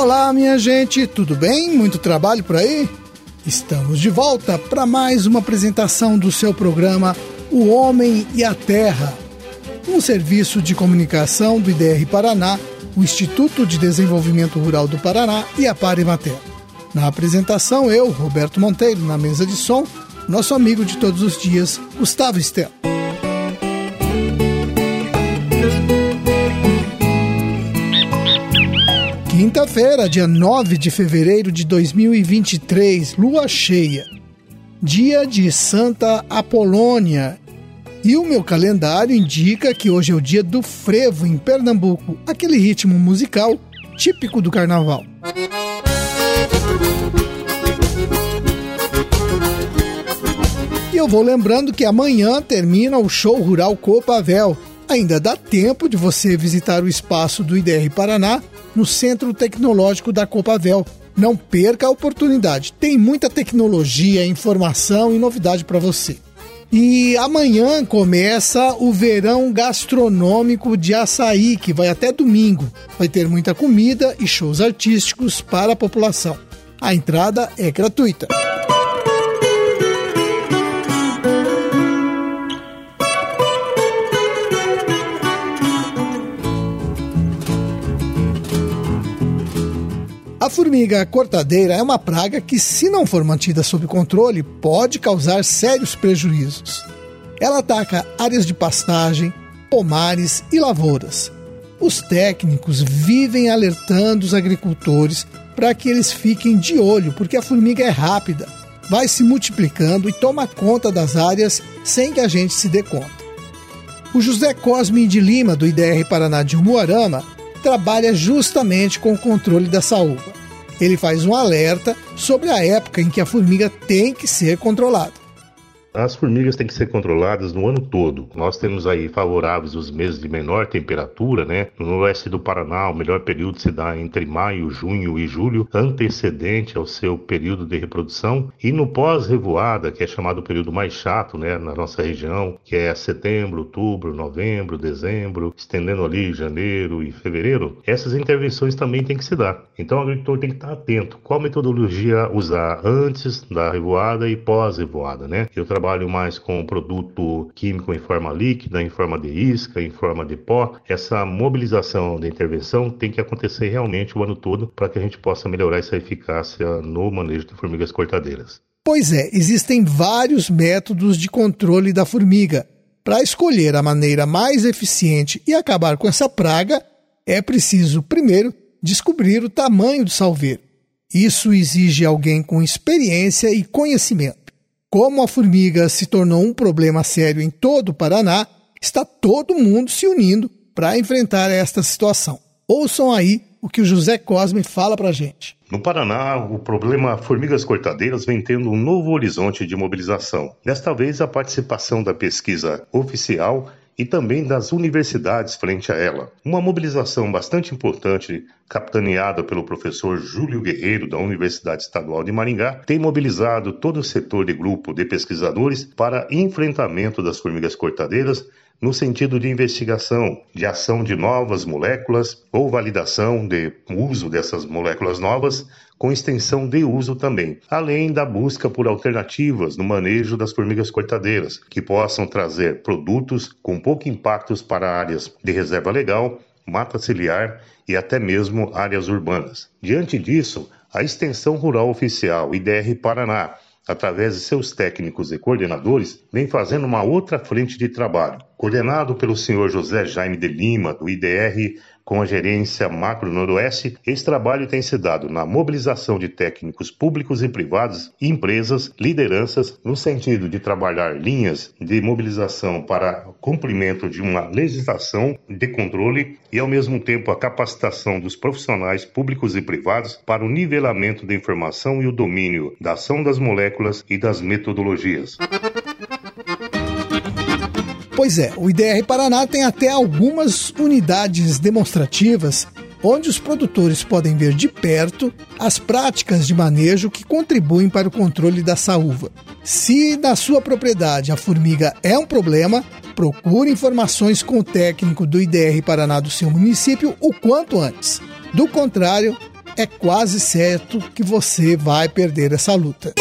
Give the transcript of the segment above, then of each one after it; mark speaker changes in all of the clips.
Speaker 1: Olá, minha gente, tudo bem? Muito trabalho por aí? Estamos de volta para mais uma apresentação do seu programa O Homem e a Terra, um serviço de comunicação do IDR Paraná, o Instituto de Desenvolvimento Rural do Paraná e a Parimater. Na apresentação, eu, Roberto Monteiro, na mesa de som, nosso amigo de todos os dias, Gustavo Estela. Quinta-feira, dia 9 de fevereiro de 2023, lua cheia. Dia de Santa Apolônia. E o meu calendário indica que hoje é o dia do frevo em Pernambuco, aquele ritmo musical típico do carnaval. E eu vou lembrando que amanhã termina o show rural Copavel. Ainda dá tempo de você visitar o espaço do IDR Paraná no Centro Tecnológico da Copavel. Não perca a oportunidade. Tem muita tecnologia, informação e novidade para você. E amanhã começa o verão gastronômico de açaí, que vai até domingo. Vai ter muita comida e shows artísticos para a população. A entrada é gratuita. A formiga cortadeira é uma praga que, se não for mantida sob controle, pode causar sérios prejuízos. Ela ataca áreas de pastagem, pomares e lavouras. Os técnicos vivem alertando os agricultores para que eles fiquem de olho, porque a formiga é rápida, vai se multiplicando e toma conta das áreas sem que a gente se dê conta. O José Cosme de Lima, do IDR Paraná de Umuarama, trabalha justamente com o controle da saúva. Ele faz um alerta sobre a época em que a formiga tem que ser controlada.
Speaker 2: As formigas têm que ser controladas no ano todo. Nós temos aí favoráveis os meses de menor temperatura, né? No oeste do Paraná, o melhor período se dá entre maio, junho e julho, antecedente ao seu período de reprodução. E no pós-revoada, que é chamado o período mais chato, né, na nossa região, que é setembro, outubro, novembro, dezembro, estendendo ali janeiro e fevereiro, essas intervenções também têm que se dar. Então o agricultor tem que estar atento. Qual metodologia usar antes da revoada e pós-revoada, né? Eu trabalho mais com produto químico em forma líquida, em forma de isca, em forma de pó. Essa mobilização da intervenção tem que acontecer realmente o ano todo para que a gente possa melhorar essa eficácia no manejo de formigas cortadeiras.
Speaker 1: Pois é, existem vários métodos de controle da formiga. Para escolher a maneira mais eficiente e acabar com essa praga, é preciso, primeiro, descobrir o tamanho do salveiro. Isso exige alguém com experiência e conhecimento. Como a formiga se tornou um problema sério em todo o Paraná, está todo mundo se unindo para enfrentar esta situação. Ouçam aí o que o José Cosme fala para a gente.
Speaker 2: No Paraná, o problema formigas cortadeiras vem tendo um novo horizonte de mobilização. Desta vez, a participação da pesquisa oficial e também das universidades frente a ela. Uma mobilização bastante importante, capitaneada pelo professor Júlio Guerreiro, da Universidade Estadual de Maringá, tem mobilizado todo o setor de grupo de pesquisadores para enfrentamento das formigas cortadeiras no sentido de investigação, de ação de novas moléculas ou validação de uso dessas moléculas novas, com extensão de uso também, além da busca por alternativas no manejo das formigas cortadeiras, que possam trazer produtos com pouco impactos para áreas de reserva legal, mata ciliar e até mesmo áreas urbanas. Diante disso, a Extensão Rural Oficial IDR Paraná através de seus técnicos e coordenadores, vem fazendo uma outra frente de trabalho. Coordenado pelo senhor José Jaime de Lima, do IDR com a gerência Macro Noroeste, esse trabalho tem se dado na mobilização de técnicos públicos e privados, empresas, lideranças, no sentido de trabalhar linhas de mobilização para cumprimento de uma legislação de controle e, ao mesmo tempo, a capacitação dos profissionais públicos e privados para o nivelamento da informação e o domínio da ação das moléculas e das metodologias.
Speaker 1: Pois é, o IDR Paraná tem até algumas unidades demonstrativas onde os produtores podem ver de perto as práticas de manejo que contribuem para o controle da saúva. Se na sua propriedade a formiga é um problema, procure informações com o técnico do IDR Paraná do seu município o quanto antes. Do contrário, é quase certo que você vai perder essa luta.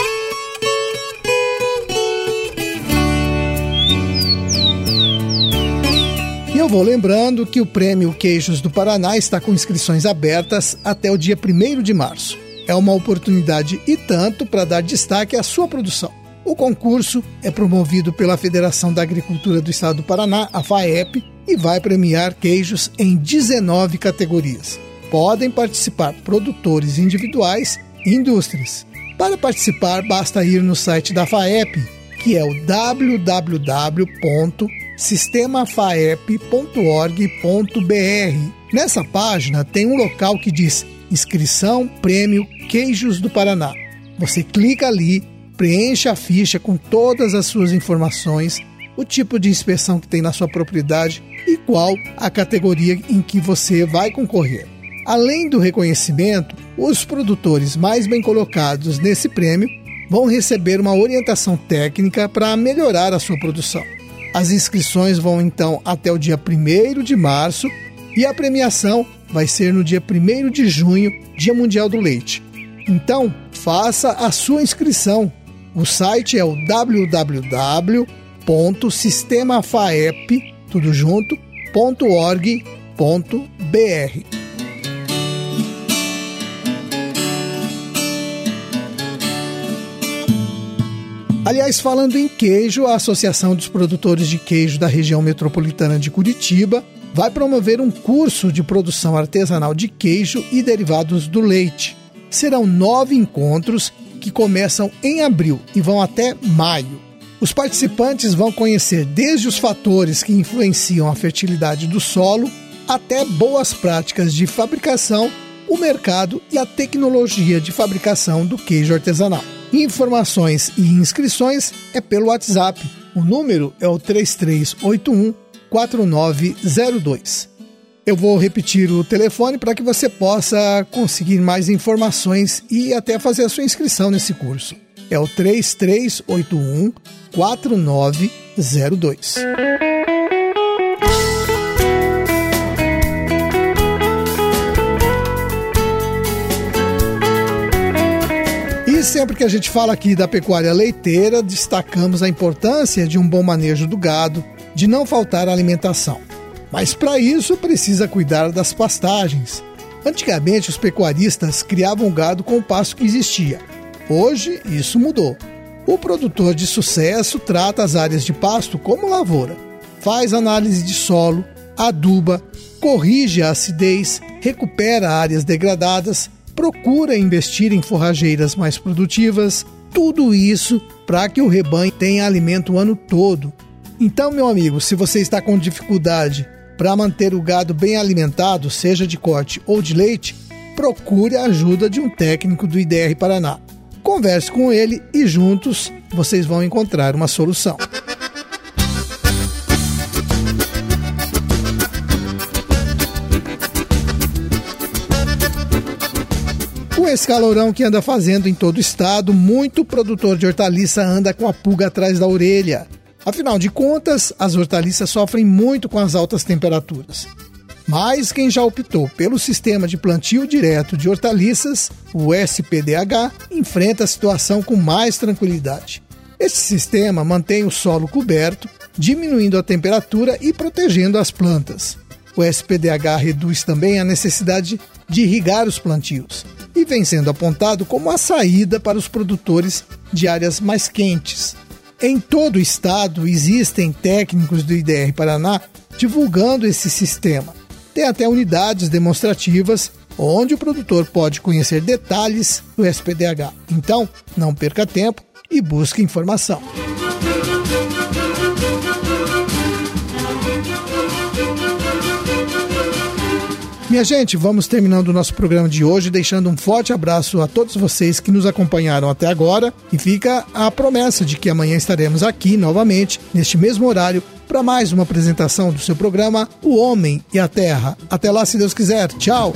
Speaker 1: Vou lembrando que o Prêmio Queijos do Paraná está com inscrições abertas até o dia 1 de março. É uma oportunidade e tanto para dar destaque à sua produção. O concurso é promovido pela Federação da Agricultura do Estado do Paraná, a FAEP, e vai premiar queijos em 19 categorias. Podem participar produtores individuais e indústrias. Para participar, basta ir no site da FAEP, que é o www.sistemafaep.org.br. Nessa página tem um local que diz Inscrição Prêmio Queijos do Paraná. Você clica ali preencha a ficha com todas as suas informações, o tipo de inspeção que tem na sua propriedade e qual a categoria em que você vai concorrer. Além do reconhecimento, os produtores mais bem colocados nesse prêmio vão receber uma orientação técnica para melhorar a sua produção. As inscrições vão então até o dia 1 de março e a premiação vai ser no dia 1 de junho, Dia Mundial do Leite. Então, faça a sua inscrição o site é o www.sistemafaep, Aliás, falando em queijo, a Associação dos Produtores de Queijo da região metropolitana de Curitiba vai promover um curso de produção artesanal de queijo e derivados do leite. Serão nove encontros que começam em abril e vão até maio. Os participantes vão conhecer desde os fatores que influenciam a fertilidade do solo até boas práticas de fabricação, o mercado e a tecnologia de fabricação do queijo artesanal. Informações e inscrições é pelo WhatsApp. O número é o 3381 4902. Eu vou repetir o telefone para que você possa conseguir mais informações e até fazer a sua inscrição nesse curso. É o 3381 4902. Que a gente fala aqui da pecuária leiteira, destacamos a importância de um bom manejo do gado, de não faltar alimentação. Mas para isso precisa cuidar das pastagens. Antigamente os pecuaristas criavam gado com o pasto que existia. Hoje isso mudou. O produtor de sucesso trata as áreas de pasto como lavoura. Faz análise de solo, aduba, corrige a acidez, recupera áreas degradadas, procura investir em forrageiras mais produtivas, tudo isso para que o rebanho tenha alimento o ano todo. Então, meu amigo, se você está com dificuldade para manter o gado bem alimentado, seja de corte ou de leite, procure a ajuda de um técnico do IDR Paraná. Converse com ele e juntos vocês vão encontrar uma solução. Esse calorão que anda fazendo em todo o estado, muito produtor de hortaliça anda com a pulga atrás da orelha. Afinal de contas, as hortaliças sofrem muito com as altas temperaturas. Mas quem já optou pelo sistema de plantio direto de hortaliças, o SPDH, enfrenta a situação com mais tranquilidade. Esse sistema mantém o solo coberto, diminuindo a temperatura e protegendo as plantas. O SPDH reduz também a necessidade de irrigar os plantios vem sendo apontado como a saída para os produtores de áreas mais quentes, em todo o estado existem técnicos do IDR Paraná divulgando esse sistema. Tem até unidades demonstrativas onde o produtor pode conhecer detalhes do SPDH. Então, não perca tempo e busque informação. Minha gente, vamos terminando o nosso programa de hoje, deixando um forte abraço a todos vocês que nos acompanharam até agora e fica a promessa de que amanhã estaremos aqui novamente, neste mesmo horário, para mais uma apresentação do seu programa O Homem e a Terra. Até lá, se Deus quiser. Tchau!